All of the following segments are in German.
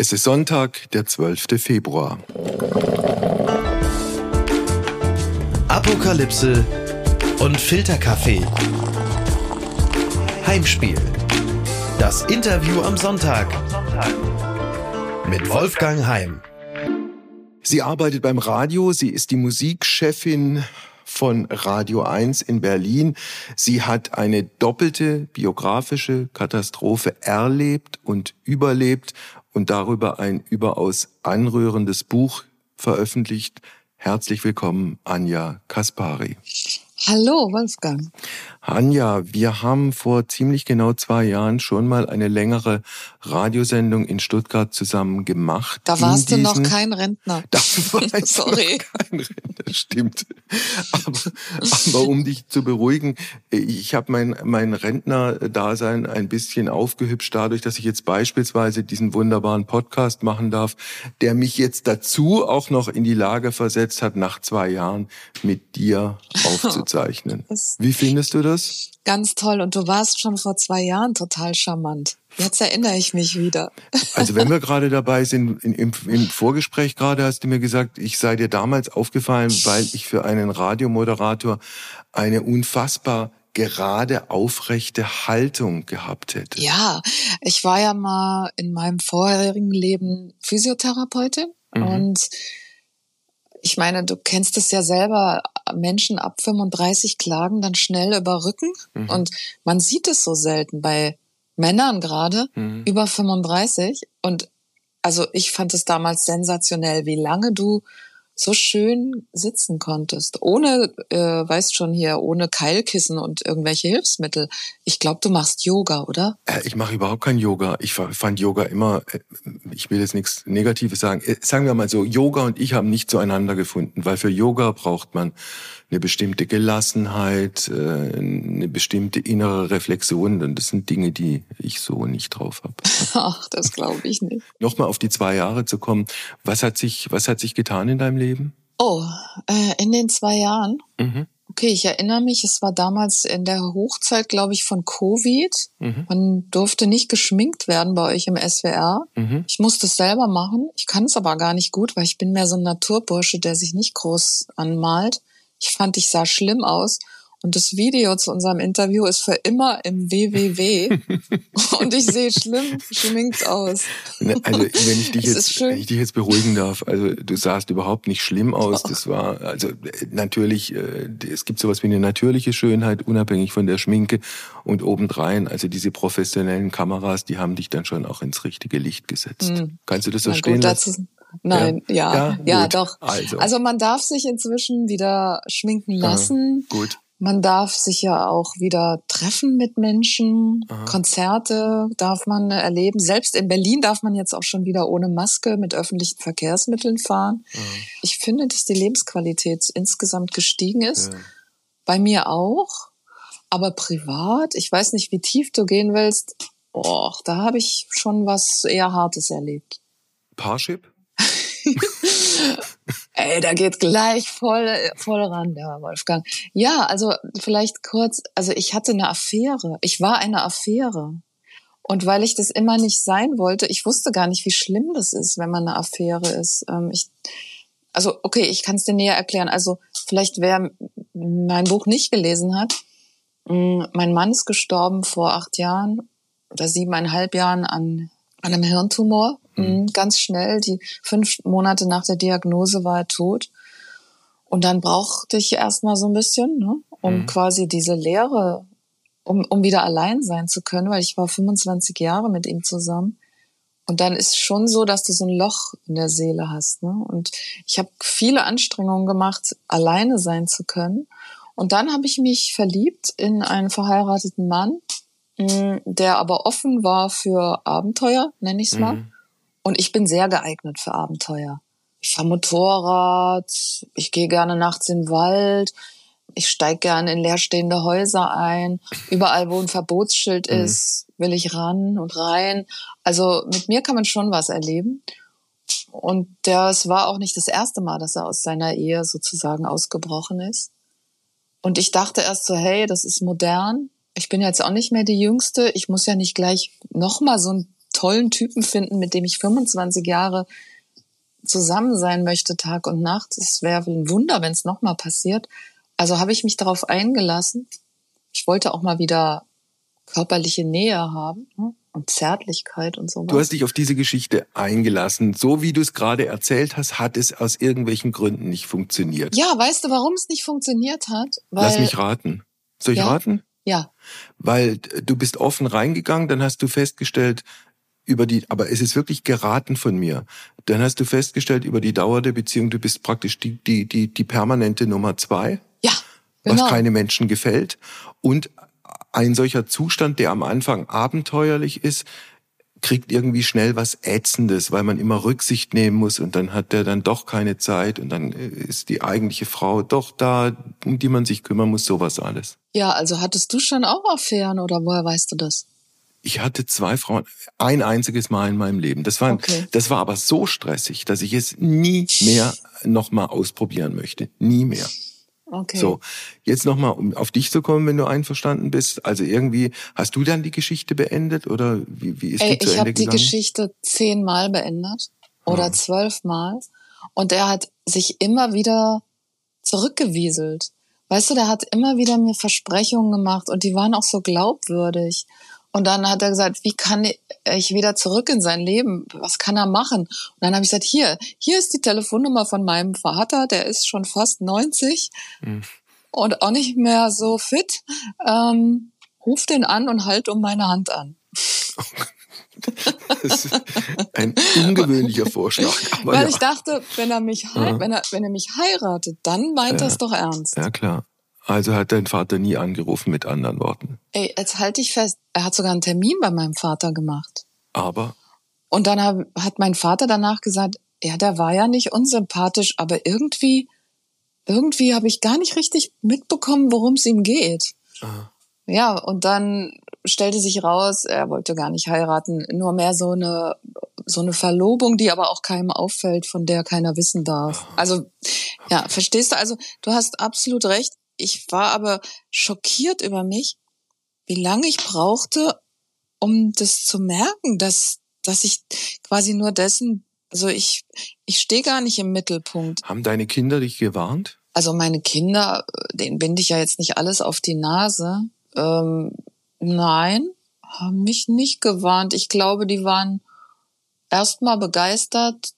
Es ist Sonntag, der 12. Februar. Apokalypse und Filterkaffee. Heimspiel. Das Interview am Sonntag. Mit Wolfgang Heim. Sie arbeitet beim Radio, sie ist die Musikchefin von Radio 1 in Berlin. Sie hat eine doppelte biografische Katastrophe erlebt und überlebt und darüber ein überaus anrührendes Buch veröffentlicht. Herzlich willkommen, Anja Kaspari. Hallo, Wolfgang. Anja, wir haben vor ziemlich genau zwei Jahren schon mal eine längere Radiosendung in Stuttgart zusammen gemacht. Da warst du noch kein Rentner. Da warst Sorry. kein Rentner, stimmt. Aber, aber um dich zu beruhigen, ich habe mein, mein Rentner-Dasein ein bisschen aufgehübscht dadurch, dass ich jetzt beispielsweise diesen wunderbaren Podcast machen darf, der mich jetzt dazu auch noch in die Lage versetzt hat, nach zwei Jahren mit dir aufzuzeichnen. Wie findest du das? Ganz toll. Und du warst schon vor zwei Jahren total charmant. Jetzt erinnere ich mich wieder. Also wenn wir gerade dabei sind, im, im, Vorgespräch gerade hast du mir gesagt, ich sei dir damals aufgefallen, weil ich für einen Radiomoderator eine unfassbar gerade aufrechte Haltung gehabt hätte. Ja, ich war ja mal in meinem vorherigen Leben Physiotherapeutin mhm. und ich meine, du kennst es ja selber, Menschen ab 35 klagen dann schnell über Rücken mhm. und man sieht es so selten bei Männern gerade mhm. über 35 und also ich fand es damals sensationell, wie lange du so schön sitzen konntest, ohne, äh, weißt schon hier, ohne Keilkissen und irgendwelche Hilfsmittel. Ich glaube, du machst Yoga, oder? Äh, ich mache überhaupt kein Yoga. Ich fand Yoga immer, äh, ich will jetzt nichts Negatives sagen. Äh, sagen wir mal so, Yoga und ich haben nicht zueinander gefunden, weil für Yoga braucht man eine bestimmte Gelassenheit, äh, eine bestimmte innere Reflexion. Und das sind Dinge, die ich so nicht drauf habe. Ach, das glaube ich nicht. Nochmal auf die zwei Jahre zu kommen. Was hat sich, was hat sich getan in deinem Leben? Oh, äh, in den zwei Jahren? Mhm. Okay, ich erinnere mich, es war damals in der Hochzeit, glaube ich, von Covid. Mhm. Man durfte nicht geschminkt werden bei euch im SWR. Mhm. Ich musste es selber machen. Ich kann es aber gar nicht gut, weil ich bin mehr so ein Naturbursche, der sich nicht groß anmalt. Ich fand, ich sah schlimm aus. Und das Video zu unserem Interview ist für immer im WWW. und ich sehe schlimm geschminkt aus. Ne, also, wenn ich dich jetzt, wenn ich dich jetzt beruhigen darf, also du sahst überhaupt nicht schlimm aus. Das war, also natürlich, äh, es gibt sowas wie eine natürliche Schönheit, unabhängig von der Schminke. Und obendrein, also diese professionellen Kameras, die haben dich dann schon auch ins richtige Licht gesetzt. Mhm. Kannst du das verstehen? Gut, Nein, ja, ja, ja, ja doch. Also. also man darf sich inzwischen wieder schminken lassen. Ah, gut. Man darf sich ja auch wieder treffen mit Menschen. Aha. Konzerte darf man erleben. Selbst in Berlin darf man jetzt auch schon wieder ohne Maske mit öffentlichen Verkehrsmitteln fahren. Aha. Ich finde, dass die Lebensqualität insgesamt gestiegen ist. Ja. Bei mir auch. Aber privat, ich weiß nicht, wie tief du gehen willst. Oh, da habe ich schon was eher Hartes erlebt. Parship? Ey, da geht gleich voll, voll ran, der Wolfgang. Ja, also vielleicht kurz, also ich hatte eine Affäre. Ich war eine Affäre. Und weil ich das immer nicht sein wollte, ich wusste gar nicht, wie schlimm das ist, wenn man eine Affäre ist. Ähm, ich, also, okay, ich kann es dir näher erklären. Also, vielleicht wer mein Buch nicht gelesen hat, mm, mein Mann ist gestorben vor acht Jahren oder siebeneinhalb Jahren an, an einem Hirntumor. Mhm. Ganz schnell, die fünf Monate nach der Diagnose war er tot. Und dann brauchte ich erstmal so ein bisschen, ne, um mhm. quasi diese Lehre, um, um wieder allein sein zu können, weil ich war 25 Jahre mit ihm zusammen. Und dann ist schon so, dass du so ein Loch in der Seele hast. Ne? Und ich habe viele Anstrengungen gemacht, alleine sein zu können. Und dann habe ich mich verliebt in einen verheirateten Mann, mm, der aber offen war für Abenteuer, nenne ich es mal. Mhm. Und ich bin sehr geeignet für Abenteuer. Ich fahre Motorrad, ich gehe gerne nachts in den Wald, ich steige gerne in leerstehende Häuser ein. Überall, wo ein Verbotsschild mhm. ist, will ich ran und rein. Also mit mir kann man schon was erleben. Und das war auch nicht das erste Mal, dass er aus seiner Ehe sozusagen ausgebrochen ist. Und ich dachte erst so, hey, das ist modern. Ich bin jetzt auch nicht mehr die Jüngste. Ich muss ja nicht gleich nochmal so ein tollen Typen finden, mit dem ich 25 Jahre zusammen sein möchte, Tag und Nacht. Es wäre ein Wunder, wenn es nochmal passiert. Also habe ich mich darauf eingelassen. Ich wollte auch mal wieder körperliche Nähe haben ne? und Zärtlichkeit und so. Du hast dich auf diese Geschichte eingelassen. So wie du es gerade erzählt hast, hat es aus irgendwelchen Gründen nicht funktioniert. Ja, weißt du, warum es nicht funktioniert hat? Weil, Lass mich raten. Soll ich ja, raten? Ja. Weil du bist offen reingegangen, dann hast du festgestellt, über die, aber es ist wirklich geraten von mir. Dann hast du festgestellt, über die Dauer der Beziehung, du bist praktisch die, die, die, die permanente Nummer zwei. Ja. Genau. Was keine Menschen gefällt. Und ein solcher Zustand, der am Anfang abenteuerlich ist, kriegt irgendwie schnell was Ätzendes, weil man immer Rücksicht nehmen muss und dann hat der dann doch keine Zeit und dann ist die eigentliche Frau doch da, um die man sich kümmern muss, sowas alles. Ja, also hattest du schon auch Affären oder woher weißt du das? Ich hatte zwei Frauen, ein einziges Mal in meinem Leben. Das war, okay. das war aber so stressig, dass ich es nie mehr nochmal ausprobieren möchte. Nie mehr. Okay. So, jetzt nochmal, um auf dich zu kommen, wenn du einverstanden bist. Also irgendwie, hast du dann die Geschichte beendet oder wie, wie ist Ey, die zu Ende gegangen? Ich habe die Geschichte zehnmal beendet oder hm. zwölfmal und er hat sich immer wieder zurückgewieselt. Weißt du, der hat immer wieder mir Versprechungen gemacht und die waren auch so glaubwürdig. Und dann hat er gesagt, wie kann ich wieder zurück in sein Leben? Was kann er machen? Und dann habe ich gesagt, hier, hier ist die Telefonnummer von meinem Vater, der ist schon fast 90 mhm. und auch nicht mehr so fit. Ähm, ruf den an und halt um meine Hand an. Das ist ein ungewöhnlicher Vorschlag. Weil ja. ich dachte, wenn er mich, ja. wenn er, wenn er mich heiratet, dann meint ja. er es doch ernst. Ja, klar. Also hat dein Vater nie angerufen, mit anderen Worten. Ey, jetzt halte ich fest, er hat sogar einen Termin bei meinem Vater gemacht. Aber? Und dann hab, hat mein Vater danach gesagt, ja, der war ja nicht unsympathisch, aber irgendwie, irgendwie habe ich gar nicht richtig mitbekommen, worum es ihm geht. Aha. Ja, und dann stellte sich raus, er wollte gar nicht heiraten, nur mehr so eine so eine Verlobung, die aber auch keinem auffällt, von der keiner wissen darf. Also ja, verstehst du? Also du hast absolut recht ich war aber schockiert über mich, wie lange ich brauchte, um das zu merken, dass, dass ich quasi nur dessen, also ich, ich stehe gar nicht im Mittelpunkt. Haben deine Kinder dich gewarnt? Also meine Kinder, denen binde ich ja jetzt nicht alles auf die Nase. Ähm, nein, haben mich nicht gewarnt. Ich glaube, die waren erstmal begeistert,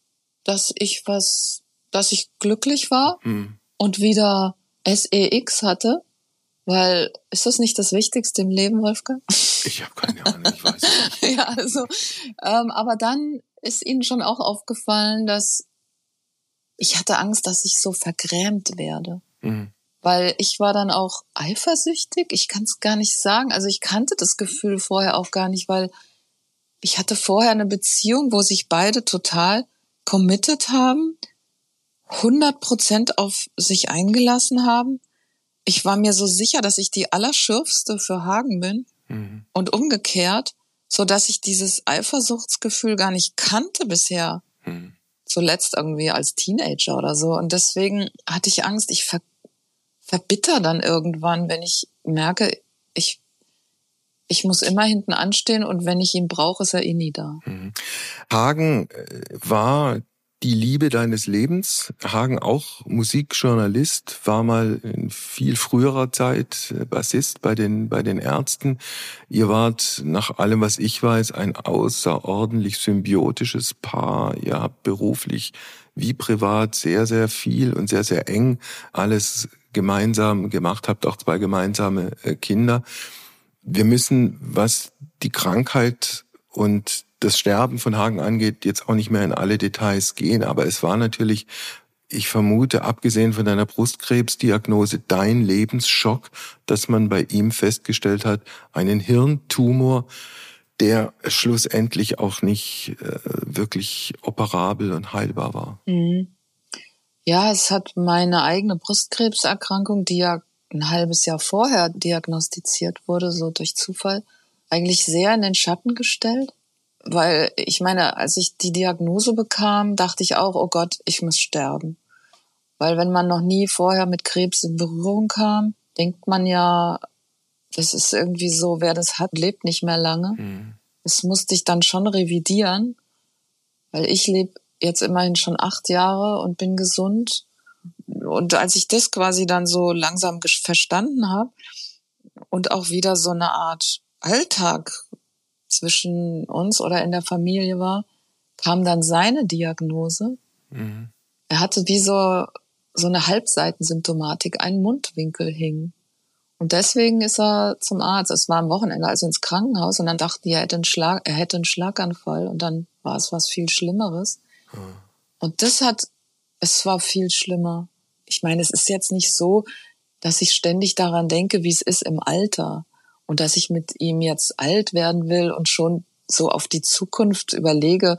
dass ich was, dass ich glücklich war hm. und wieder SEX hatte? Weil, ist das nicht das Wichtigste im Leben, Wolfgang? Ich habe keine Ahnung, ich weiß nicht. ja, also, ähm, aber dann ist ihnen schon auch aufgefallen, dass ich hatte Angst, dass ich so vergrämt werde. Mhm. Weil ich war dann auch eifersüchtig. Ich kann es gar nicht sagen. Also ich kannte das Gefühl vorher auch gar nicht, weil ich hatte vorher eine Beziehung, wo sich beide total committed haben 100 Prozent auf sich eingelassen haben. Ich war mir so sicher, dass ich die Allerschürfste für Hagen bin mhm. und umgekehrt, so dass ich dieses Eifersuchtsgefühl gar nicht kannte bisher. Mhm. Zuletzt irgendwie als Teenager oder so. Und deswegen hatte ich Angst, ich ver verbitter dann irgendwann, wenn ich merke, ich ich muss immer hinten anstehen und wenn ich ihn brauche, ist er eh nie da. Mhm. Hagen äh, war die Liebe deines Lebens. Hagen auch Musikjournalist, war mal in viel früherer Zeit Bassist bei den, bei den Ärzten. Ihr wart nach allem, was ich weiß, ein außerordentlich symbiotisches Paar. Ihr habt beruflich wie privat sehr, sehr viel und sehr, sehr eng alles gemeinsam gemacht, habt auch zwei gemeinsame äh, Kinder. Wir müssen, was die Krankheit und das Sterben von Hagen angeht, jetzt auch nicht mehr in alle Details gehen, aber es war natürlich, ich vermute, abgesehen von deiner Brustkrebsdiagnose, dein Lebensschock, dass man bei ihm festgestellt hat, einen Hirntumor, der schlussendlich auch nicht äh, wirklich operabel und heilbar war. Mhm. Ja, es hat meine eigene Brustkrebserkrankung, die ja ein halbes Jahr vorher diagnostiziert wurde, so durch Zufall, eigentlich sehr in den Schatten gestellt. Weil ich meine, als ich die Diagnose bekam, dachte ich auch, oh Gott, ich muss sterben. Weil wenn man noch nie vorher mit Krebs in Berührung kam, denkt man ja, das ist irgendwie so, wer das hat, lebt nicht mehr lange. Mhm. das musste ich dann schon revidieren, weil ich lebe jetzt immerhin schon acht Jahre und bin gesund. Und als ich das quasi dann so langsam verstanden habe und auch wieder so eine Art Alltag zwischen uns oder in der Familie war, kam dann seine Diagnose. Mhm. Er hatte wie so, so eine Halbseitensymptomatik, ein Mundwinkel hing. Und deswegen ist er zum Arzt. Es war am Wochenende, also ins Krankenhaus. Und dann dachten die, er hätte einen, Schlag, er hätte einen Schlaganfall. Und dann war es was viel Schlimmeres. Mhm. Und das hat, es war viel schlimmer. Ich meine, es ist jetzt nicht so, dass ich ständig daran denke, wie es ist im Alter. Und dass ich mit ihm jetzt alt werden will und schon so auf die Zukunft überlege,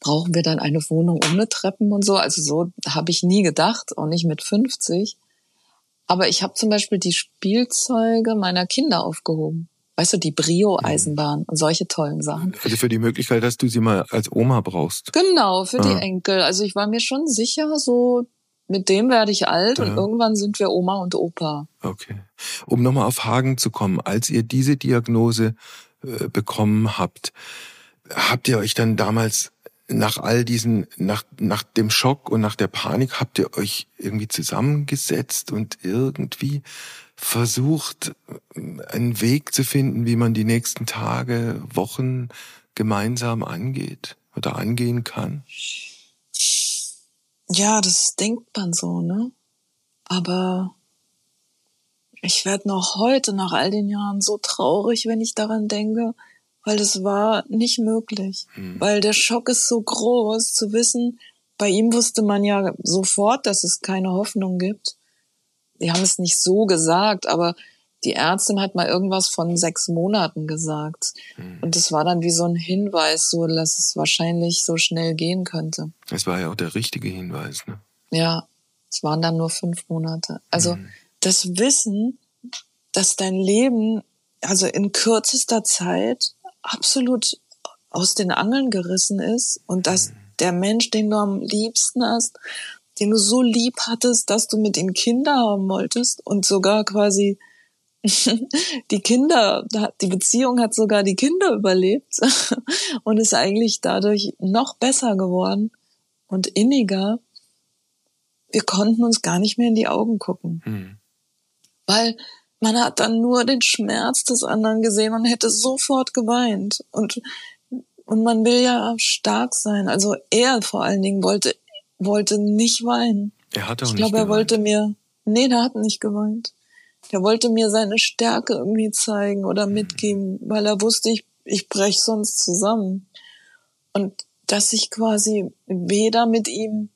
brauchen wir dann eine Wohnung ohne Treppen und so. Also so habe ich nie gedacht, auch nicht mit 50. Aber ich habe zum Beispiel die Spielzeuge meiner Kinder aufgehoben. Weißt du, die Brio-Eisenbahn und solche tollen Sachen. Also für die Möglichkeit, dass du sie mal als Oma brauchst. Genau, für ah. die Enkel. Also ich war mir schon sicher, so mit dem werde ich alt ja. und irgendwann sind wir Oma und Opa. Okay. Um nochmal auf Hagen zu kommen, als ihr diese Diagnose äh, bekommen habt, habt ihr euch dann damals nach all diesen, nach, nach dem Schock und nach der Panik habt ihr euch irgendwie zusammengesetzt und irgendwie versucht, einen Weg zu finden, wie man die nächsten Tage, Wochen gemeinsam angeht oder angehen kann? Ja, das denkt man so, ne? Aber ich werde noch heute nach all den Jahren so traurig, wenn ich daran denke, weil es war nicht möglich, mhm. weil der Schock ist so groß zu wissen, bei ihm wusste man ja sofort, dass es keine Hoffnung gibt. Die haben es nicht so gesagt, aber die Ärztin hat mal irgendwas von sechs Monaten gesagt. Mhm. Und das war dann wie so ein Hinweis, so dass es wahrscheinlich so schnell gehen könnte. Es war ja auch der richtige Hinweis, ne? Ja, es waren dann nur fünf Monate. Also mhm. das Wissen, dass dein Leben also in kürzester Zeit absolut aus den Angeln gerissen ist und dass der Mensch, den du am liebsten hast, den du so lieb hattest, dass du mit ihm Kinder haben wolltest und sogar quasi die Kinder, die Beziehung hat sogar die Kinder überlebt und ist eigentlich dadurch noch besser geworden und inniger. Wir konnten uns gar nicht mehr in die Augen gucken. Mhm. Weil man hat dann nur den Schmerz des anderen gesehen und hätte sofort geweint. Und, und man will ja stark sein. Also er vor allen Dingen wollte, wollte nicht weinen. Er hat auch ich nicht glaube, er wollte mir, nee, der hat nicht geweint. Der wollte mir seine Stärke irgendwie zeigen oder mhm. mitgeben, weil er wusste, ich, ich brech sonst zusammen. Und dass ich quasi weder mit ihm,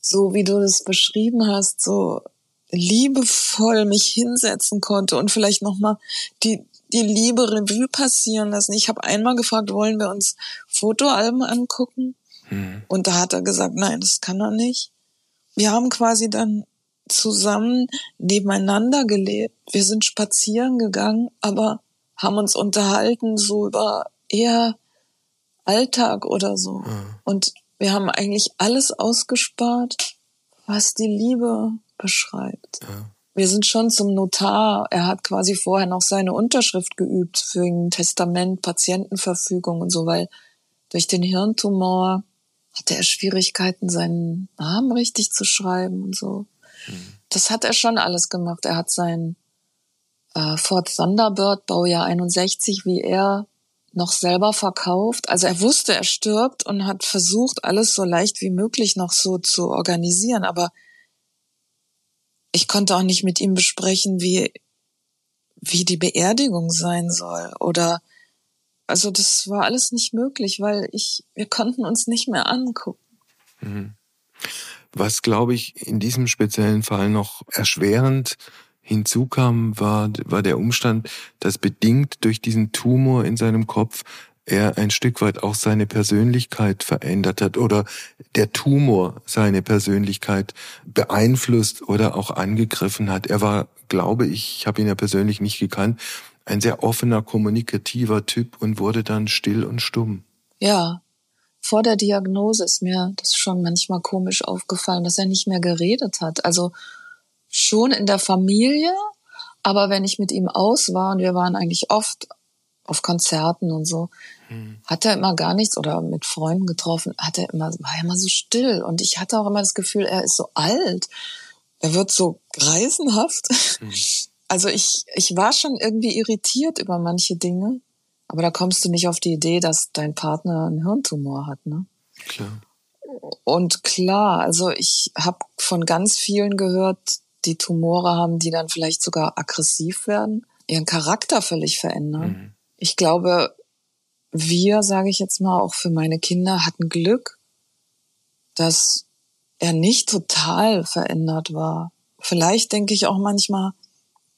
so wie du das beschrieben hast, so liebevoll mich hinsetzen konnte und vielleicht nochmal die, die Liebe Revue passieren lassen. Ich habe einmal gefragt, wollen wir uns Fotoalben angucken? Mhm. Und da hat er gesagt, nein, das kann er nicht. Wir haben quasi dann zusammen nebeneinander gelebt. Wir sind spazieren gegangen, aber haben uns unterhalten so über eher Alltag oder so. Mhm. Und wir haben eigentlich alles ausgespart, was die Liebe beschreibt. Ja. Wir sind schon zum Notar. Er hat quasi vorher noch seine Unterschrift geübt für ein Testament, Patientenverfügung und so, weil durch den Hirntumor hatte er Schwierigkeiten, seinen Namen richtig zu schreiben und so. Mhm. Das hat er schon alles gemacht. Er hat sein äh, Ford Thunderbird Baujahr 61, wie er noch selber verkauft. Also er wusste, er stirbt und hat versucht, alles so leicht wie möglich noch so zu organisieren. Aber ich konnte auch nicht mit ihm besprechen, wie, wie die Beerdigung sein soll oder also das war alles nicht möglich, weil ich, wir konnten uns nicht mehr angucken. Mhm. Was, glaube ich, in diesem speziellen Fall noch erschwerend hinzukam, war, war der Umstand, dass bedingt durch diesen Tumor in seinem Kopf er ein Stück weit auch seine Persönlichkeit verändert hat oder der Tumor seine Persönlichkeit beeinflusst oder auch angegriffen hat. Er war, glaube ich, ich habe ihn ja persönlich nicht gekannt, ein sehr offener, kommunikativer Typ und wurde dann still und stumm. Ja, vor der Diagnose ist mir das schon manchmal komisch aufgefallen, dass er nicht mehr geredet hat. Also schon in der Familie, aber wenn ich mit ihm aus war und wir waren eigentlich oft auf Konzerten und so, hm. hat er immer gar nichts oder mit Freunden getroffen, hat er immer, war er immer so still. Und ich hatte auch immer das Gefühl, er ist so alt. Er wird so greisenhaft. Hm. Also ich, ich war schon irgendwie irritiert über manche Dinge. Aber da kommst du nicht auf die Idee, dass dein Partner einen Hirntumor hat, ne? Klar. Und klar, also ich habe von ganz vielen gehört, die Tumore haben, die dann vielleicht sogar aggressiv werden, ihren Charakter völlig verändern. Mhm. Ich glaube, wir, sage ich jetzt mal, auch für meine Kinder hatten Glück, dass er nicht total verändert war. Vielleicht denke ich auch manchmal,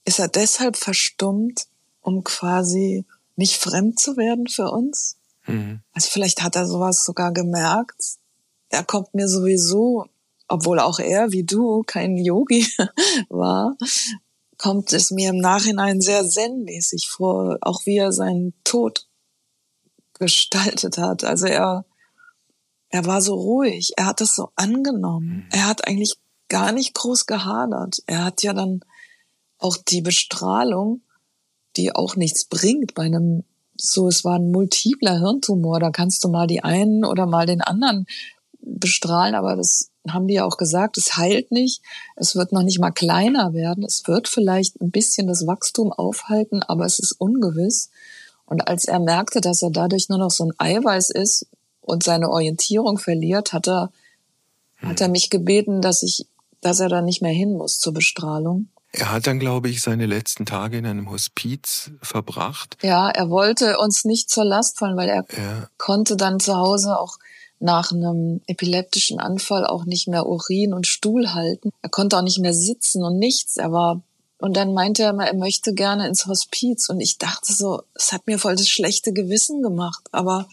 ist er deshalb verstummt, um quasi nicht fremd zu werden für uns? Mhm. Also vielleicht hat er sowas sogar gemerkt. Er kommt mir sowieso obwohl auch er wie du kein Yogi war, kommt es mir im Nachhinein sehr zen-mäßig vor, auch wie er seinen Tod gestaltet hat. Also er, er war so ruhig, er hat das so angenommen. Mhm. Er hat eigentlich gar nicht groß gehadert. Er hat ja dann auch die Bestrahlung, die auch nichts bringt bei einem so, es war ein multipler Hirntumor, da kannst du mal die einen oder mal den anderen bestrahlen, aber das haben die ja auch gesagt, es heilt nicht, es wird noch nicht mal kleiner werden, es wird vielleicht ein bisschen das Wachstum aufhalten, aber es ist ungewiss. Und als er merkte, dass er dadurch nur noch so ein Eiweiß ist und seine Orientierung verliert, hat er, hm. hat er mich gebeten, dass ich, dass er da nicht mehr hin muss zur Bestrahlung. Er hat dann, glaube ich, seine letzten Tage in einem Hospiz verbracht. Ja, er wollte uns nicht zur Last fallen, weil er ja. konnte dann zu Hause auch nach einem epileptischen Anfall auch nicht mehr Urin und Stuhl halten. Er konnte auch nicht mehr sitzen und nichts. Er war und dann meinte er immer, er möchte gerne ins Hospiz. Und ich dachte so, es hat mir voll das schlechte Gewissen gemacht. Aber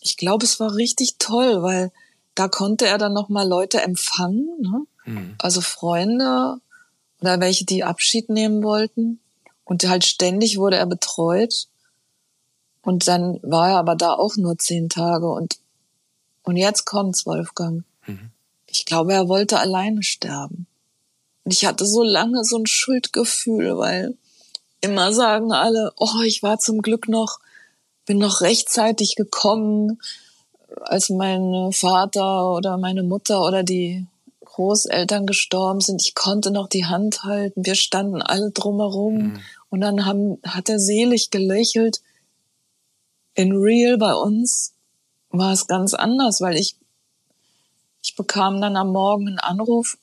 ich glaube, es war richtig toll, weil da konnte er dann nochmal Leute empfangen, ne? Mhm. also Freunde oder welche, die Abschied nehmen wollten. Und halt ständig wurde er betreut. Und dann war er aber da auch nur zehn Tage. Und und jetzt kommt's, Wolfgang. Mhm. Ich glaube, er wollte alleine sterben. Und ich hatte so lange so ein Schuldgefühl, weil immer sagen alle, oh, ich war zum Glück noch, bin noch rechtzeitig gekommen, als mein Vater oder meine Mutter oder die Großeltern gestorben sind. Ich konnte noch die Hand halten. Wir standen alle drumherum. Mhm. Und dann haben, hat er selig gelächelt. In real bei uns war es ganz anders, weil ich, ich bekam dann am Morgen einen Anruf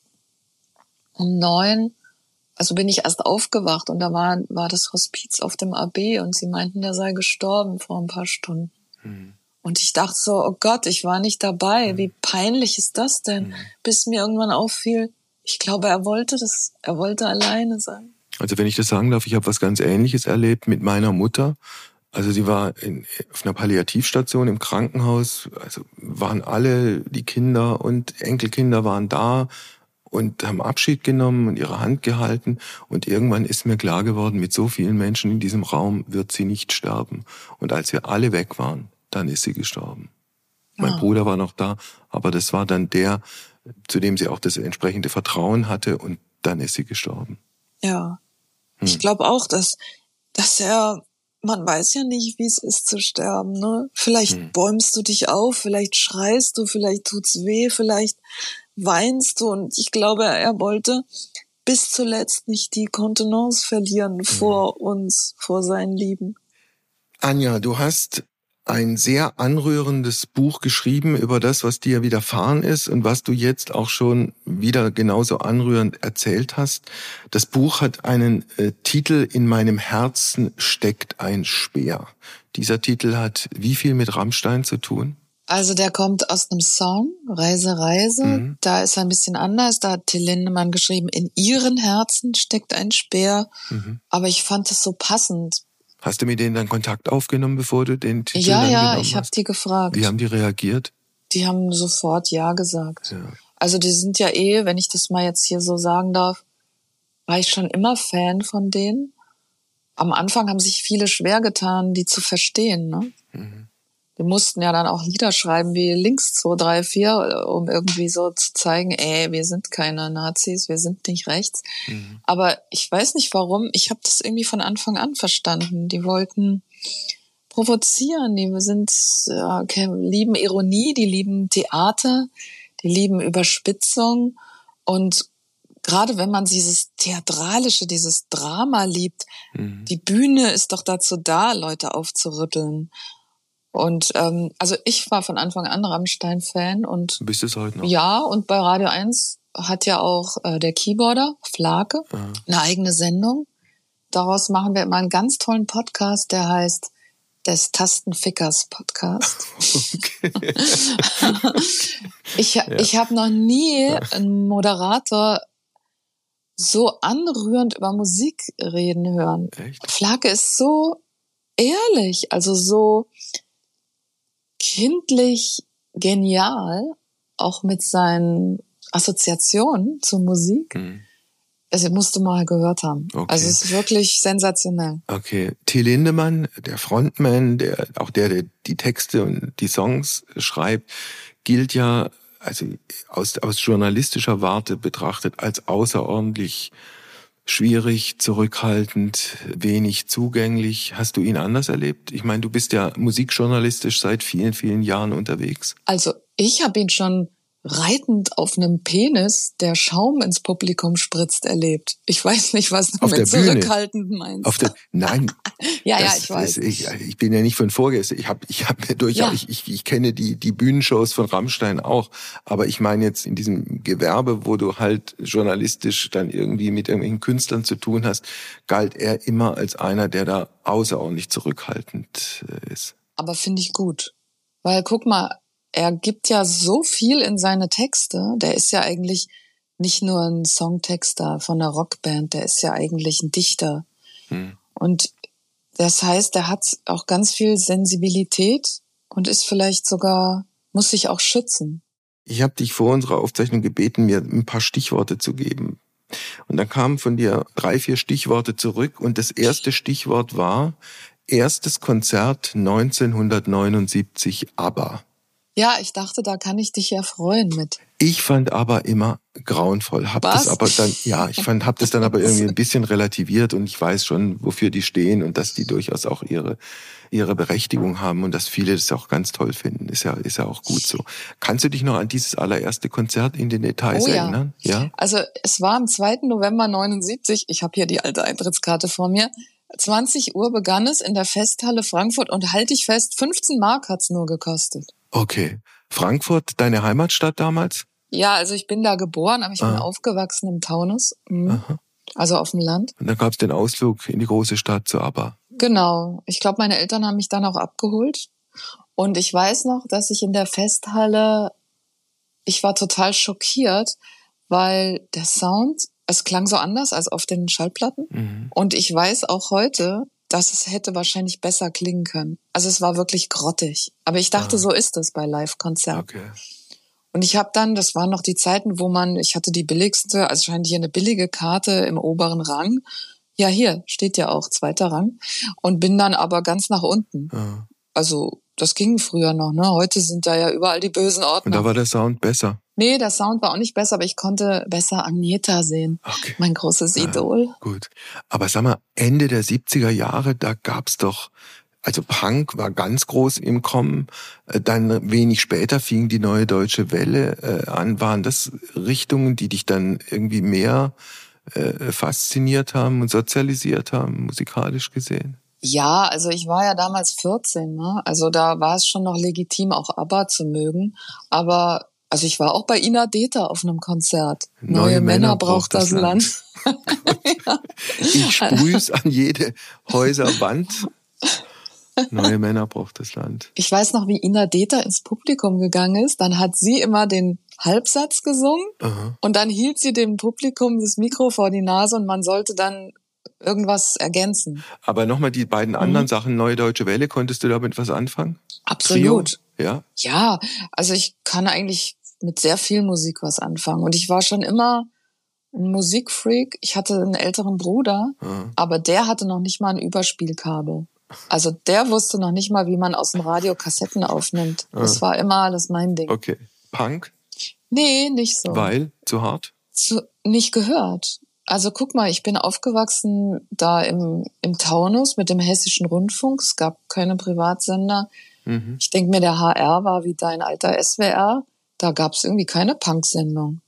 um neun. Also bin ich erst aufgewacht und da war, war das Hospiz auf dem AB und sie meinten, der sei gestorben vor ein paar Stunden. Mhm. Und ich dachte so, oh Gott, ich war nicht dabei. Mhm. Wie peinlich ist das denn? Mhm. Bis mir irgendwann auffiel, ich glaube, er wollte das, er wollte alleine sein. Also wenn ich das sagen darf, ich habe was ganz Ähnliches erlebt mit meiner Mutter. Also sie war in, auf einer Palliativstation im Krankenhaus, also waren alle, die Kinder und Enkelkinder waren da und haben Abschied genommen und ihre Hand gehalten. Und irgendwann ist mir klar geworden, mit so vielen Menschen in diesem Raum wird sie nicht sterben. Und als wir alle weg waren, dann ist sie gestorben. Mein ah. Bruder war noch da, aber das war dann der, zu dem sie auch das entsprechende Vertrauen hatte und dann ist sie gestorben. Ja. Hm. Ich glaube auch, dass, dass er man weiß ja nicht, wie es ist zu sterben. Ne? Vielleicht hm. bäumst du dich auf, vielleicht schreist du, vielleicht tut's weh, vielleicht weinst du. Und ich glaube, er wollte bis zuletzt nicht die Kontenance verlieren hm. vor uns, vor seinen Lieben. Anja, du hast ein sehr anrührendes Buch geschrieben über das, was dir widerfahren ist und was du jetzt auch schon wieder genauso anrührend erzählt hast. Das Buch hat einen äh, Titel In meinem Herzen steckt ein Speer. Dieser Titel hat wie viel mit Rammstein zu tun? Also der kommt aus einem Song, Reise, Reise. Mhm. Da ist er ein bisschen anders. Da hat Till Lindemann geschrieben, in ihren Herzen steckt ein Speer. Mhm. Aber ich fand es so passend. Hast du mit denen dann Kontakt aufgenommen, bevor du den Titel Ja, ja, ich habe die gefragt. Wie haben die reagiert? Die haben sofort Ja gesagt. Ja. Also die sind ja eh, wenn ich das mal jetzt hier so sagen darf, war ich schon immer Fan von denen. Am Anfang haben sich viele schwer getan, die zu verstehen. Ne? Mhm wir mussten ja dann auch Lieder schreiben wie links 2, 3, 4, um irgendwie so zu zeigen, ey, wir sind keine Nazis, wir sind nicht rechts. Mhm. Aber ich weiß nicht warum, ich habe das irgendwie von Anfang an verstanden. Die wollten provozieren, die sind, ja, okay, lieben Ironie, die lieben Theater, die lieben Überspitzung und gerade wenn man dieses Theatralische, dieses Drama liebt, mhm. die Bühne ist doch dazu da, Leute aufzurütteln. Und ähm, also ich war von Anfang an Rammstein-Fan und bist du es heute noch? Ja, und bei Radio 1 hat ja auch äh, der Keyboarder, Flake, Aha. eine eigene Sendung. Daraus machen wir immer einen ganz tollen Podcast, der heißt des Tastenfickers Podcast. Okay. ich ja. ich habe noch nie einen Moderator so anrührend über Musik reden hören. Echt? Flake ist so ehrlich, also so kindlich genial, auch mit seinen Assoziationen zur Musik. Mhm. Also musst du mal gehört haben. Okay. Also es ist wirklich sensationell. Okay. Till Lindemann, der Frontman, der auch der, der die Texte und die Songs schreibt, gilt ja also aus, aus journalistischer Warte betrachtet als außerordentlich schwierig, zurückhaltend, wenig zugänglich. Hast du ihn anders erlebt? Ich meine, du bist ja musikjournalistisch seit vielen, vielen Jahren unterwegs. Also ich habe ihn schon reitend auf einem Penis, der Schaum ins Publikum spritzt, erlebt. Ich weiß nicht, was du auf mit zurückhaltend meinst. Auf der, nein. ja, ja, ich weiß. Ist, ich, ich, bin ja nicht von vorgestern. Ich habe ich hab mir durchaus, ja. ich, ich, ich kenne die, die Bühnenshows von Rammstein auch. Aber ich meine jetzt in diesem Gewerbe, wo du halt journalistisch dann irgendwie mit irgendwelchen Künstlern zu tun hast, galt er immer als einer, der da außerordentlich zurückhaltend äh, ist. Aber finde ich gut. Weil guck mal, er gibt ja so viel in seine Texte. Der ist ja eigentlich nicht nur ein Songtexter von einer Rockband, der ist ja eigentlich ein Dichter. Hm. Und das heißt, er hat auch ganz viel Sensibilität und ist vielleicht sogar, muss sich auch schützen. Ich habe dich vor unserer Aufzeichnung gebeten, mir ein paar Stichworte zu geben. Und dann kamen von dir drei, vier Stichworte zurück und das erste Stichwort war erstes Konzert 1979 ABBA. Ja, ich dachte, da kann ich dich ja freuen mit. Ich fand aber immer grauenvoll. Hab Was? das aber dann, ja, ich fand, hab das dann aber irgendwie ein bisschen relativiert und ich weiß schon, wofür die stehen und dass die durchaus auch ihre, ihre Berechtigung haben und dass viele das auch ganz toll finden. Ist ja, ist ja auch gut so. Kannst du dich noch an dieses allererste Konzert in den Details oh, erinnern? Ja. ja. Also, es war am 2. November 79. Ich habe hier die alte Eintrittskarte vor mir. 20 Uhr begann es in der Festhalle Frankfurt und halte ich fest, 15 Mark hat's nur gekostet. Okay. Frankfurt, deine Heimatstadt damals? Ja, also ich bin da geboren, aber ich ah. bin aufgewachsen im Taunus. Mhm. Also auf dem Land. Und dann gab's den Ausflug in die große Stadt zu ABBA. Genau. Ich glaube, meine Eltern haben mich dann auch abgeholt. Und ich weiß noch, dass ich in der Festhalle, ich war total schockiert, weil der Sound, es klang so anders als auf den Schallplatten. Mhm. Und ich weiß auch heute, dass es hätte wahrscheinlich besser klingen können. Also es war wirklich grottig. Aber ich dachte, ah. so ist es bei Live-Konzerten. Okay. Und ich habe dann, das waren noch die Zeiten, wo man, ich hatte die billigste, also scheint hier eine billige Karte im oberen Rang. Ja, hier steht ja auch zweiter Rang. Und bin dann aber ganz nach unten. Ah. Also das ging früher noch, ne? Heute sind da ja überall die bösen Orte. Und da war der Sound besser. Nee, der Sound war auch nicht besser, aber ich konnte besser Agneta sehen. Okay. Mein großes Idol. Ja, gut. Aber sag mal, Ende der 70er Jahre, da gab's doch, also Punk war ganz groß im Kommen. Äh, dann wenig später fing die neue deutsche Welle äh, an. Waren das Richtungen, die dich dann irgendwie mehr äh, fasziniert haben und sozialisiert haben, musikalisch gesehen? Ja, also ich war ja damals 14, ne? Also da war es schon noch legitim, auch ABBA zu mögen. Aber also ich war auch bei Ina Deta auf einem Konzert. Neue, Neue Männer, Männer, braucht das, das Land. Land. ich sprüh's an jede Häuserwand. Neue Männer braucht das Land. Ich weiß noch, wie Ina Deta ins Publikum gegangen ist. Dann hat sie immer den Halbsatz gesungen Aha. und dann hielt sie dem Publikum das Mikro vor die Nase und man sollte dann irgendwas ergänzen. Aber nochmal die beiden anderen mhm. Sachen, Neue Deutsche Welle, konntest du damit was anfangen? Absolut. Trio? Ja. Ja, also ich kann eigentlich mit sehr viel Musik was anfangen. Und ich war schon immer ein Musikfreak. Ich hatte einen älteren Bruder, mhm. aber der hatte noch nicht mal ein Überspielkabel. Also der wusste noch nicht mal, wie man aus dem Radio Kassetten aufnimmt. Das war immer alles mein Ding. Okay. Punk? Nee, nicht so. Weil? Zu hart? Zu, nicht gehört. Also guck mal, ich bin aufgewachsen da im, im Taunus mit dem Hessischen Rundfunk. Es gab keine Privatsender. Mhm. Ich denke mir, der HR war wie dein alter SWR. Da gab es irgendwie keine Punk-Sendung.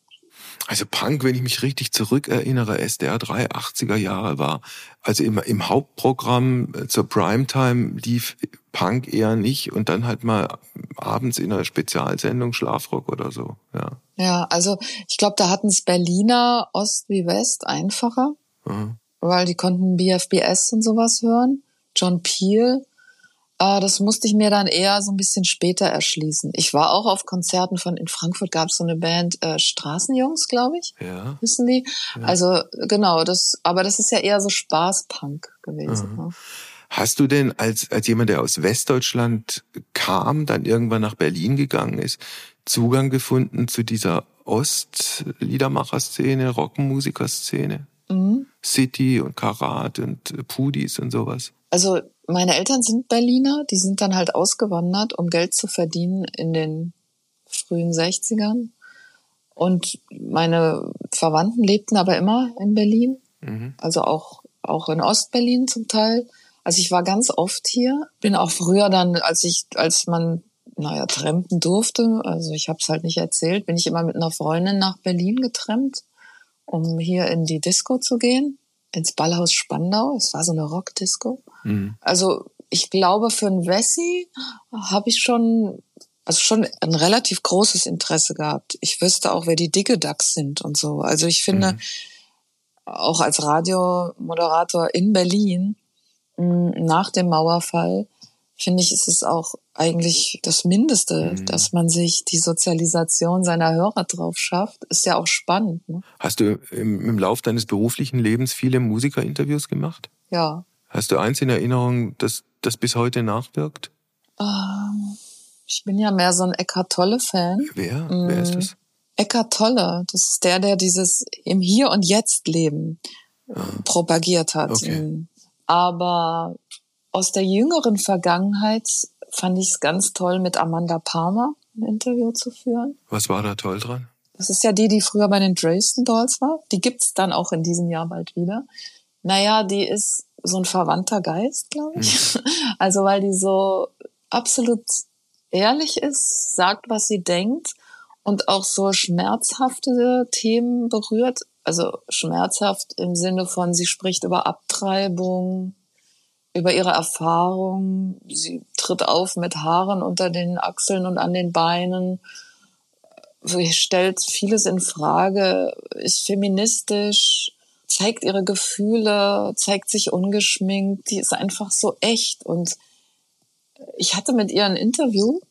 Also Punk, wenn ich mich richtig zurückerinnere, SDR 3, 80er Jahre war, also immer im Hauptprogramm äh, zur Primetime lief Punk eher nicht und dann halt mal abends in einer Spezialsendung Schlafrock oder so, ja. Ja, also ich glaube, da hatten es Berliner Ost wie West einfacher, mhm. weil die konnten BFBS und sowas hören. John Peel äh, das musste ich mir dann eher so ein bisschen später erschließen. Ich war auch auf Konzerten von, in Frankfurt gab es so eine Band, äh, Straßenjungs, glaube ich. Ja. Wissen die? Ja. Also genau, das, aber das ist ja eher so Spaßpunk gewesen. Mhm. Ne? Hast du denn als, als jemand, der aus Westdeutschland kam, dann irgendwann nach Berlin gegangen ist, Zugang gefunden zu dieser Ostliedermacher-Szene, Rockmusiker-Szene? Mhm. City und Karat und Pudis und sowas? Also meine Eltern sind Berliner, die sind dann halt ausgewandert, um Geld zu verdienen in den frühen 60ern. Und meine Verwandten lebten aber immer in Berlin, mhm. also auch, auch in Ostberlin zum Teil. Also ich war ganz oft hier, bin auch früher dann, als ich, als man, naja, trampen durfte, also ich habe es halt nicht erzählt, bin ich immer mit einer Freundin nach Berlin getrennt, um hier in die Disco zu gehen, ins Ballhaus Spandau. Es war so eine Rockdisco. Mhm. Also ich glaube, für ein Wessi habe ich schon, also schon ein relativ großes Interesse gehabt. Ich wüsste auch, wer die Dicke Ducks sind und so. Also ich finde, mhm. auch als Radiomoderator in Berlin nach dem Mauerfall, finde ich, ist es auch eigentlich das Mindeste, mhm. dass man sich die Sozialisation seiner Hörer drauf schafft. Ist ja auch spannend. Ne? Hast du im, im Lauf deines beruflichen Lebens viele Musikerinterviews gemacht? Ja. Hast du eins in Erinnerung, das, das bis heute nachwirkt? Ähm, ich bin ja mehr so ein Eckart Tolle-Fan. Wer? Mhm. Wer ist das? Eckart Tolle, das ist der, der dieses im Hier und Jetzt Leben ah. propagiert hat. Okay. Aber aus der jüngeren Vergangenheit fand ich es ganz toll, mit Amanda Palmer ein Interview zu führen. Was war da toll dran? Das ist ja die, die früher bei den Dresden Dolls war. Die gibt's dann auch in diesem Jahr bald wieder. Naja, die ist so ein verwandter Geist, glaube ich. Mhm. Also weil die so absolut ehrlich ist, sagt, was sie denkt und auch so schmerzhafte Themen berührt. Also schmerzhaft im Sinne von, sie spricht über Abtreibung, über ihre Erfahrung. Sie tritt auf mit Haaren unter den Achseln und an den Beinen. Sie stellt vieles in Frage, ist feministisch, zeigt ihre Gefühle, zeigt sich ungeschminkt, die ist einfach so echt. Und ich hatte mit ihr ein Interview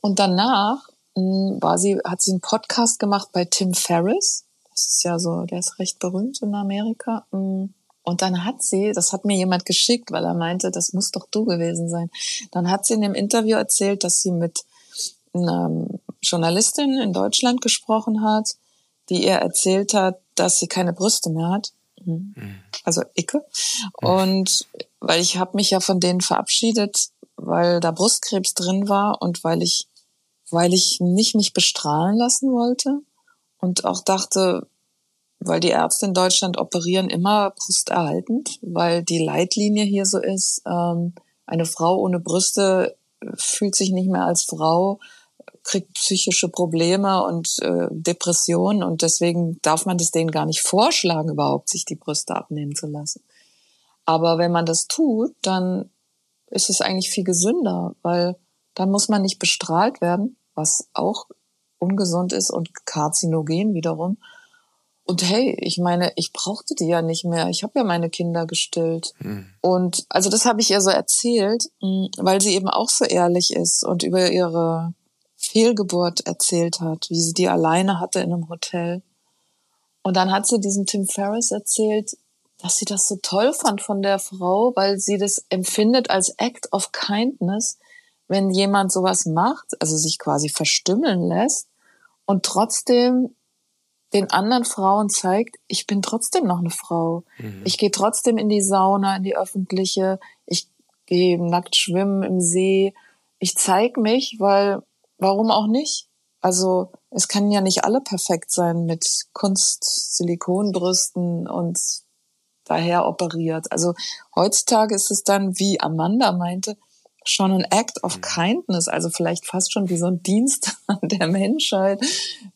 und danach hm, war sie, hat sie einen Podcast gemacht bei Tim Ferriss. Das ist ja so, der ist recht berühmt in Amerika. Hm. Und dann hat sie, das hat mir jemand geschickt, weil er meinte, das muss doch du gewesen sein. Dann hat sie in dem Interview erzählt, dass sie mit einer Journalistin in Deutschland gesprochen hat, die ihr erzählt hat, dass sie keine Brüste mehr hat. Mhm. Also Icke. Und weil ich habe mich ja von denen verabschiedet, weil da Brustkrebs drin war und weil ich, weil ich nicht mich bestrahlen lassen wollte und auch dachte, weil die Ärzte in Deutschland operieren immer brusterhaltend, weil die Leitlinie hier so ist, ähm, eine Frau ohne Brüste fühlt sich nicht mehr als Frau, kriegt psychische Probleme und äh, Depressionen und deswegen darf man das denen gar nicht vorschlagen, überhaupt sich die Brüste abnehmen zu lassen. Aber wenn man das tut, dann ist es eigentlich viel gesünder, weil dann muss man nicht bestrahlt werden, was auch ungesund ist und karzinogen wiederum. Und hey, ich meine, ich brauchte die ja nicht mehr. Ich habe ja meine Kinder gestillt. Mhm. Und also das habe ich ihr so erzählt, hm, weil sie eben auch so ehrlich ist und über ihre Fehlgeburt erzählt hat, wie sie die alleine hatte in einem Hotel. Und dann hat sie diesem Tim Ferriss erzählt, dass sie das so toll fand von der Frau, weil sie das empfindet als Act of Kindness, wenn jemand sowas macht, also sich quasi verstümmeln lässt und trotzdem den anderen Frauen zeigt, ich bin trotzdem noch eine Frau. Mhm. Ich gehe trotzdem in die Sauna, in die öffentliche. Ich gehe nackt schwimmen im See. Ich zeige mich, weil warum auch nicht? Also es kann ja nicht alle perfekt sein mit Kunst, Silikonbrüsten und daher operiert. Also heutzutage ist es dann, wie Amanda meinte, schon ein Act of mhm. Kindness, also vielleicht fast schon wie so ein Dienst an der Menschheit,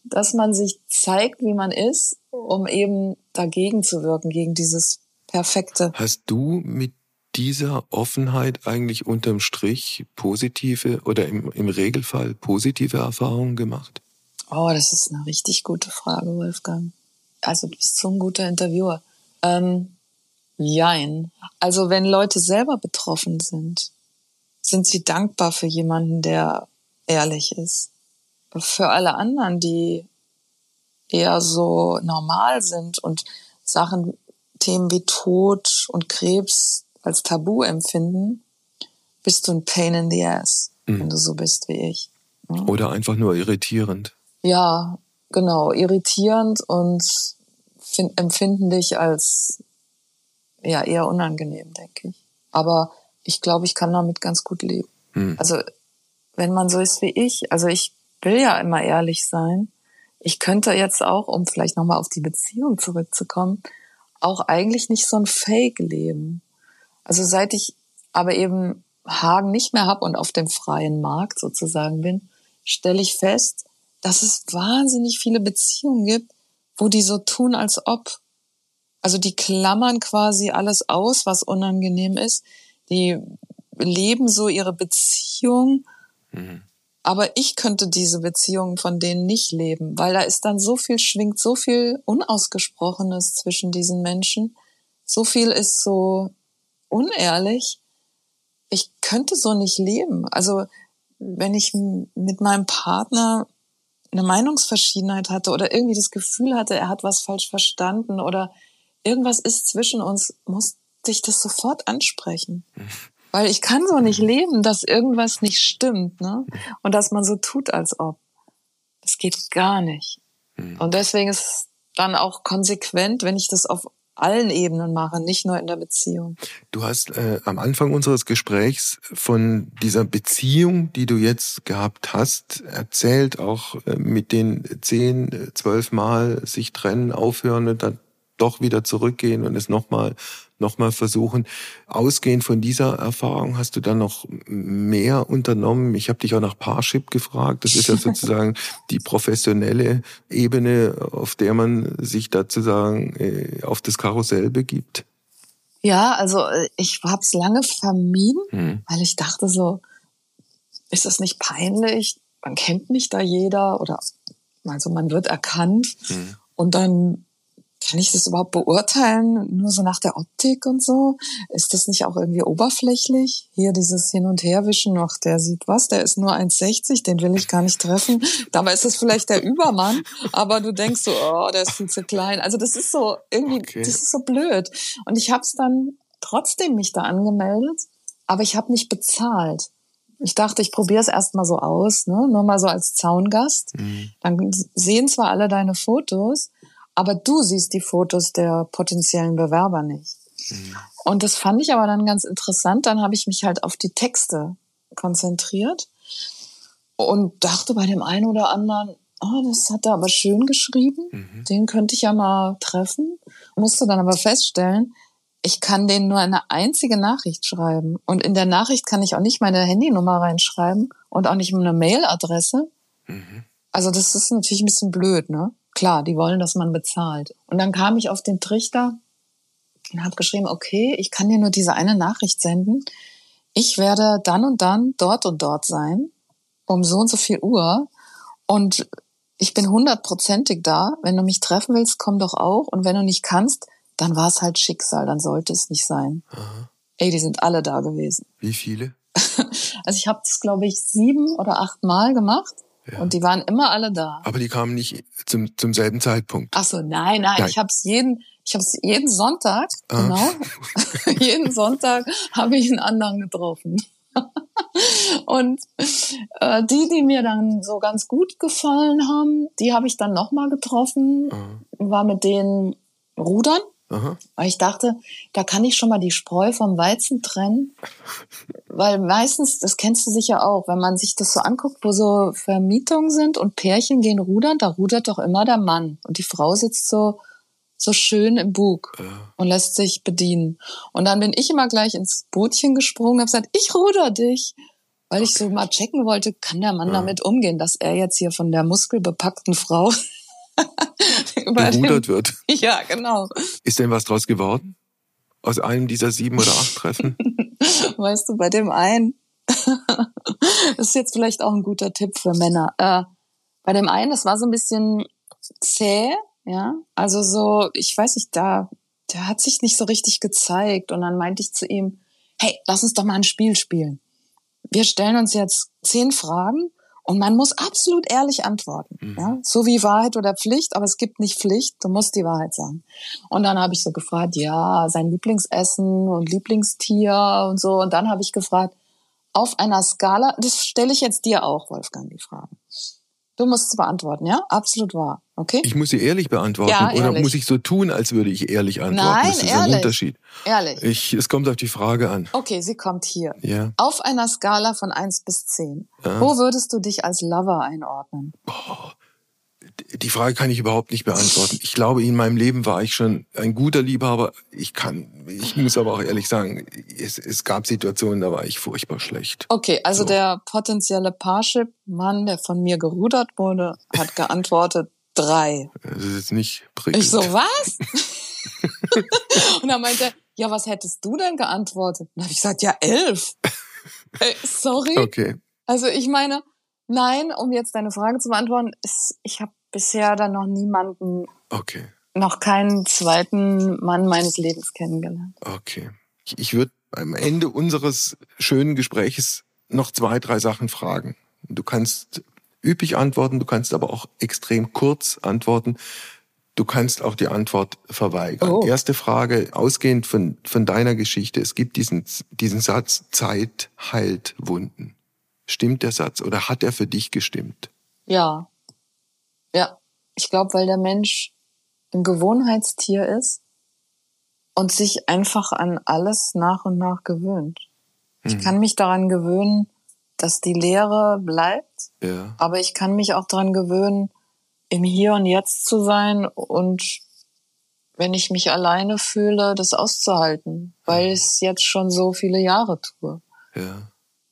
dass man sich zeigt, wie man ist, um eben dagegen zu wirken, gegen dieses Perfekte. Hast du mit dieser Offenheit eigentlich unterm Strich positive oder im, im Regelfall positive Erfahrungen gemacht? Oh, das ist eine richtig gute Frage, Wolfgang. Also du bist so ein guter Interviewer. Ähm, jein. Also wenn Leute selber betroffen sind, sind sie dankbar für jemanden, der ehrlich ist. Für alle anderen, die eher so normal sind und Sachen, Themen wie Tod und Krebs als Tabu empfinden, bist du ein Pain in the Ass, mhm. wenn du so bist wie ich. Oder einfach nur irritierend. Ja, genau, irritierend und empfinden dich als ja eher unangenehm, denke ich. Aber ich glaube, ich kann damit ganz gut leben. Hm. Also wenn man so ist wie ich, also ich will ja immer ehrlich sein. Ich könnte jetzt auch, um vielleicht nochmal auf die Beziehung zurückzukommen, auch eigentlich nicht so ein Fake leben. Also seit ich aber eben Hagen nicht mehr habe und auf dem freien Markt sozusagen bin, stelle ich fest, dass es wahnsinnig viele Beziehungen gibt, wo die so tun, als ob. Also die klammern quasi alles aus, was unangenehm ist. Die leben so ihre Beziehung. Mhm. Aber ich könnte diese Beziehungen von denen nicht leben, weil da ist dann so viel, schwingt so viel Unausgesprochenes zwischen diesen Menschen. So viel ist so unehrlich. Ich könnte so nicht leben. Also wenn ich mit meinem Partner eine Meinungsverschiedenheit hatte oder irgendwie das Gefühl hatte, er hat was falsch verstanden oder irgendwas ist zwischen uns, musste ich das sofort ansprechen. Weil ich kann so nicht leben, dass irgendwas nicht stimmt, ne? Und dass man so tut, als ob. Das geht gar nicht. Mhm. Und deswegen ist es dann auch konsequent, wenn ich das auf allen Ebenen mache, nicht nur in der Beziehung. Du hast äh, am Anfang unseres Gesprächs von dieser Beziehung, die du jetzt gehabt hast, erzählt, auch äh, mit den zehn, zwölf Mal sich trennen, aufhören und dann doch wieder zurückgehen und es nochmal nochmal versuchen. Ausgehend von dieser Erfahrung hast du dann noch mehr unternommen. Ich habe dich auch nach Parship gefragt. Das ist ja sozusagen die professionelle Ebene, auf der man sich da sozusagen äh, auf das Karussell begibt. Ja, also äh, ich habe es lange vermieden, hm. weil ich dachte so, ist das nicht peinlich? Man kennt mich da jeder oder also man wird erkannt hm. und dann kann ich das überhaupt beurteilen? Nur so nach der Optik und so? Ist das nicht auch irgendwie oberflächlich? Hier dieses Hin- und Herwischen, ach, der sieht was, der ist nur 1,60, den will ich gar nicht treffen. Dabei ist das vielleicht der Übermann, aber du denkst so, oh, der ist viel zu klein. Also das ist so irgendwie, okay. das ist so blöd. Und ich habe es dann trotzdem mich da angemeldet, aber ich habe nicht bezahlt. Ich dachte, ich probiere es erstmal so aus, ne? nur mal so als Zaungast. Mhm. Dann sehen zwar alle deine Fotos, aber du siehst die Fotos der potenziellen Bewerber nicht. Mhm. Und das fand ich aber dann ganz interessant. Dann habe ich mich halt auf die Texte konzentriert und dachte bei dem einen oder anderen, oh, das hat er aber schön geschrieben. Mhm. Den könnte ich ja mal treffen. Musste dann aber feststellen, ich kann denen nur eine einzige Nachricht schreiben. Und in der Nachricht kann ich auch nicht meine Handynummer reinschreiben und auch nicht eine Mailadresse. Mhm. Also das ist natürlich ein bisschen blöd, ne? Klar, die wollen, dass man bezahlt. Und dann kam ich auf den Trichter und habe geschrieben, okay, ich kann dir nur diese eine Nachricht senden. Ich werde dann und dann dort und dort sein, um so und so viel Uhr. Und ich bin hundertprozentig da. Wenn du mich treffen willst, komm doch auch. Und wenn du nicht kannst, dann war es halt Schicksal, dann sollte es nicht sein. Aha. Ey, die sind alle da gewesen. Wie viele? Also ich habe das, glaube ich, sieben oder acht Mal gemacht. Ja. Und die waren immer alle da. Aber die kamen nicht zum, zum selben Zeitpunkt. Ach so, nein, nein, nein. ich habe es jeden, ich habe es jeden Sonntag, ah. genau, jeden Sonntag habe ich einen anderen getroffen. und äh, die, die mir dann so ganz gut gefallen haben, die habe ich dann nochmal getroffen, ah. war mit denen rudern. Aha. Weil ich dachte, da kann ich schon mal die Spreu vom Weizen trennen. Weil meistens, das kennst du sicher auch, wenn man sich das so anguckt, wo so Vermietungen sind und Pärchen gehen rudern, da rudert doch immer der Mann. Und die Frau sitzt so, so schön im Bug Ja. und lässt sich bedienen. Und dann bin ich immer gleich ins Bootchen gesprungen und habe gesagt, ich ruder dich. Weil ich so mal checken wollte, kann der Mann Ja. damit umgehen, dass er jetzt hier von der muskelbepackten Frau über Berudert wird. Ja, genau. Ist denn was draus geworden? Aus einem dieser sieben oder acht Treffen? Weißt du, bei dem einen, das ist jetzt vielleicht auch ein guter Tipp für Männer. Äh, bei dem einen, das war so ein bisschen zäh, ja. Also so, ich weiß nicht, da, der hat sich nicht so richtig gezeigt. Und dann meinte ich zu ihm, hey, lass uns doch mal ein Spiel spielen. Wir stellen uns jetzt zehn Fragen und man muss absolut ehrlich antworten. Mhm. Ja? So wie Wahrheit oder Pflicht, aber es gibt nicht Pflicht, du musst die Wahrheit sagen. Und dann habe ich so gefragt, ja, sein Lieblingsessen und Lieblingstier und so. Und dann habe ich gefragt, auf einer Skala, das stelle ich jetzt dir auch, Wolfgang, die Fragen. Du musst es beantworten, ja? Absolut wahr. Okay? Ich muss sie ehrlich beantworten Ja, oder ehrlich. muss ich so tun, als würde ich ehrlich antworten? Nein, das ist ein ehrlich. Unterschied. Ehrlich. Ich, es kommt auf die Frage an. Okay, sie kommt hier. Ja. Auf einer Skala von eins bis zehn. Ja. Wo würdest du dich als Lover einordnen? Die Frage kann ich überhaupt nicht beantworten. Ich glaube, in meinem Leben war ich schon ein guter Liebhaber. Ich kann, ich muss aber auch ehrlich sagen, es, es gab Situationen, da war ich furchtbar schlecht. Okay, also So. der potenzielle Parship-Mann, der von mir gerudert wurde, hat geantwortet drei. Das ist jetzt nicht prickelnd. Ich so, was? und dann meinte er, ja, was hättest du denn geantwortet? Dann habe ich gesagt, ja, elf. Ey, sorry. Okay. Also ich meine, nein, um jetzt deine Frage zu beantworten, ich habe bisher dann noch niemanden, Okay. noch keinen zweiten Mann meines Lebens kennengelernt. Okay. Ich, ich würde am Ende unseres schönen Gespräches noch zwei, drei Sachen fragen. Du kannst üppig antworten, du kannst aber auch extrem kurz antworten. Du kannst auch die Antwort verweigern. Oh. Erste Frage, ausgehend von, von deiner Geschichte. Es gibt diesen, diesen Satz, Zeit heilt Wunden. Stimmt der Satz oder hat er für dich gestimmt? Ja. Ich glaube, weil der Mensch ein Gewohnheitstier ist und sich einfach an alles nach und nach gewöhnt. Ich Mhm. kann mich daran gewöhnen, dass die Lehre bleibt, Ja. aber ich kann mich auch daran gewöhnen, im Hier und Jetzt zu sein und wenn ich mich alleine fühle, das auszuhalten, weil ich es jetzt schon so viele Jahre tue. Ja.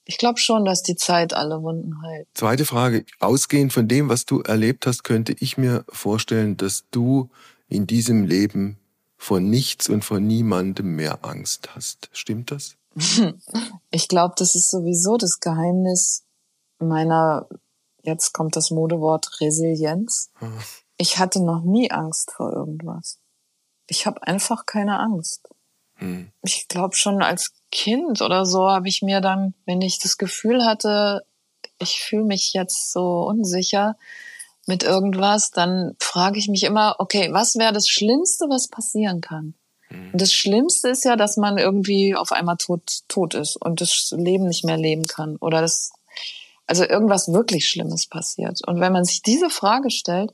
Ich glaube schon, dass die Zeit alle Wunden heilt. Zweite Frage. Ausgehend von dem, was du erlebt hast, könnte ich mir vorstellen, dass du in diesem Leben vor nichts und vor niemandem mehr Angst hast. Stimmt das? Ich glaube, das ist sowieso das Geheimnis meiner, jetzt kommt das Modewort Resilienz. Hm. Ich hatte noch nie Angst vor irgendwas. Ich habe einfach keine Angst. Hm. Ich glaube schon als Kind oder so habe ich mir dann, wenn ich das Gefühl hatte, ich fühle mich jetzt so unsicher mit irgendwas, dann frage ich mich immer, okay, was wäre das Schlimmste, was passieren kann? Und das Schlimmste ist ja, dass man irgendwie auf einmal tot, tot ist und das Leben nicht mehr leben kann oder das, also irgendwas wirklich Schlimmes passiert. Und wenn man sich diese Frage stellt,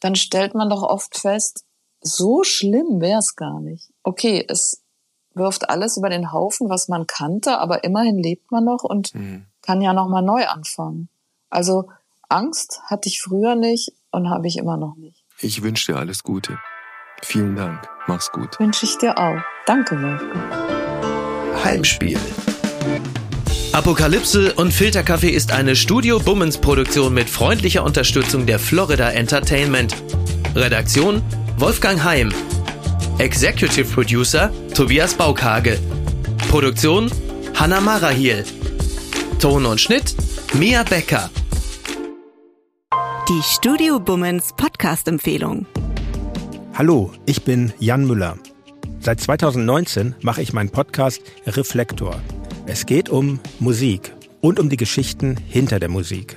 dann stellt man doch oft fest, so schlimm wäre es gar nicht. Okay, es wirft alles über den Haufen, was man kannte, aber immerhin lebt man noch und Hm. kann ja noch mal neu anfangen. Also Angst hatte ich früher nicht und habe ich immer noch nicht. Ich wünsche dir alles Gute. Vielen Dank. Mach's gut. Wünsche ich dir auch. Danke, Wolfgang. Heimspiel. Apokalypse und Filterkaffee ist eine Studio Bummens Produktion mit freundlicher Unterstützung der Florida Entertainment. Redaktion Wolfgang Heim. Executive Producer Tobias Baukage. Produktion Hanna Marahiel. Ton und Schnitt Mia Becker. Die Studio Bummens Podcast-Empfehlung. Hallo, ich bin Jan Müller. Seit 2019 mache ich meinen Podcast Reflektor. Es geht um Musik und um die Geschichten hinter der Musik.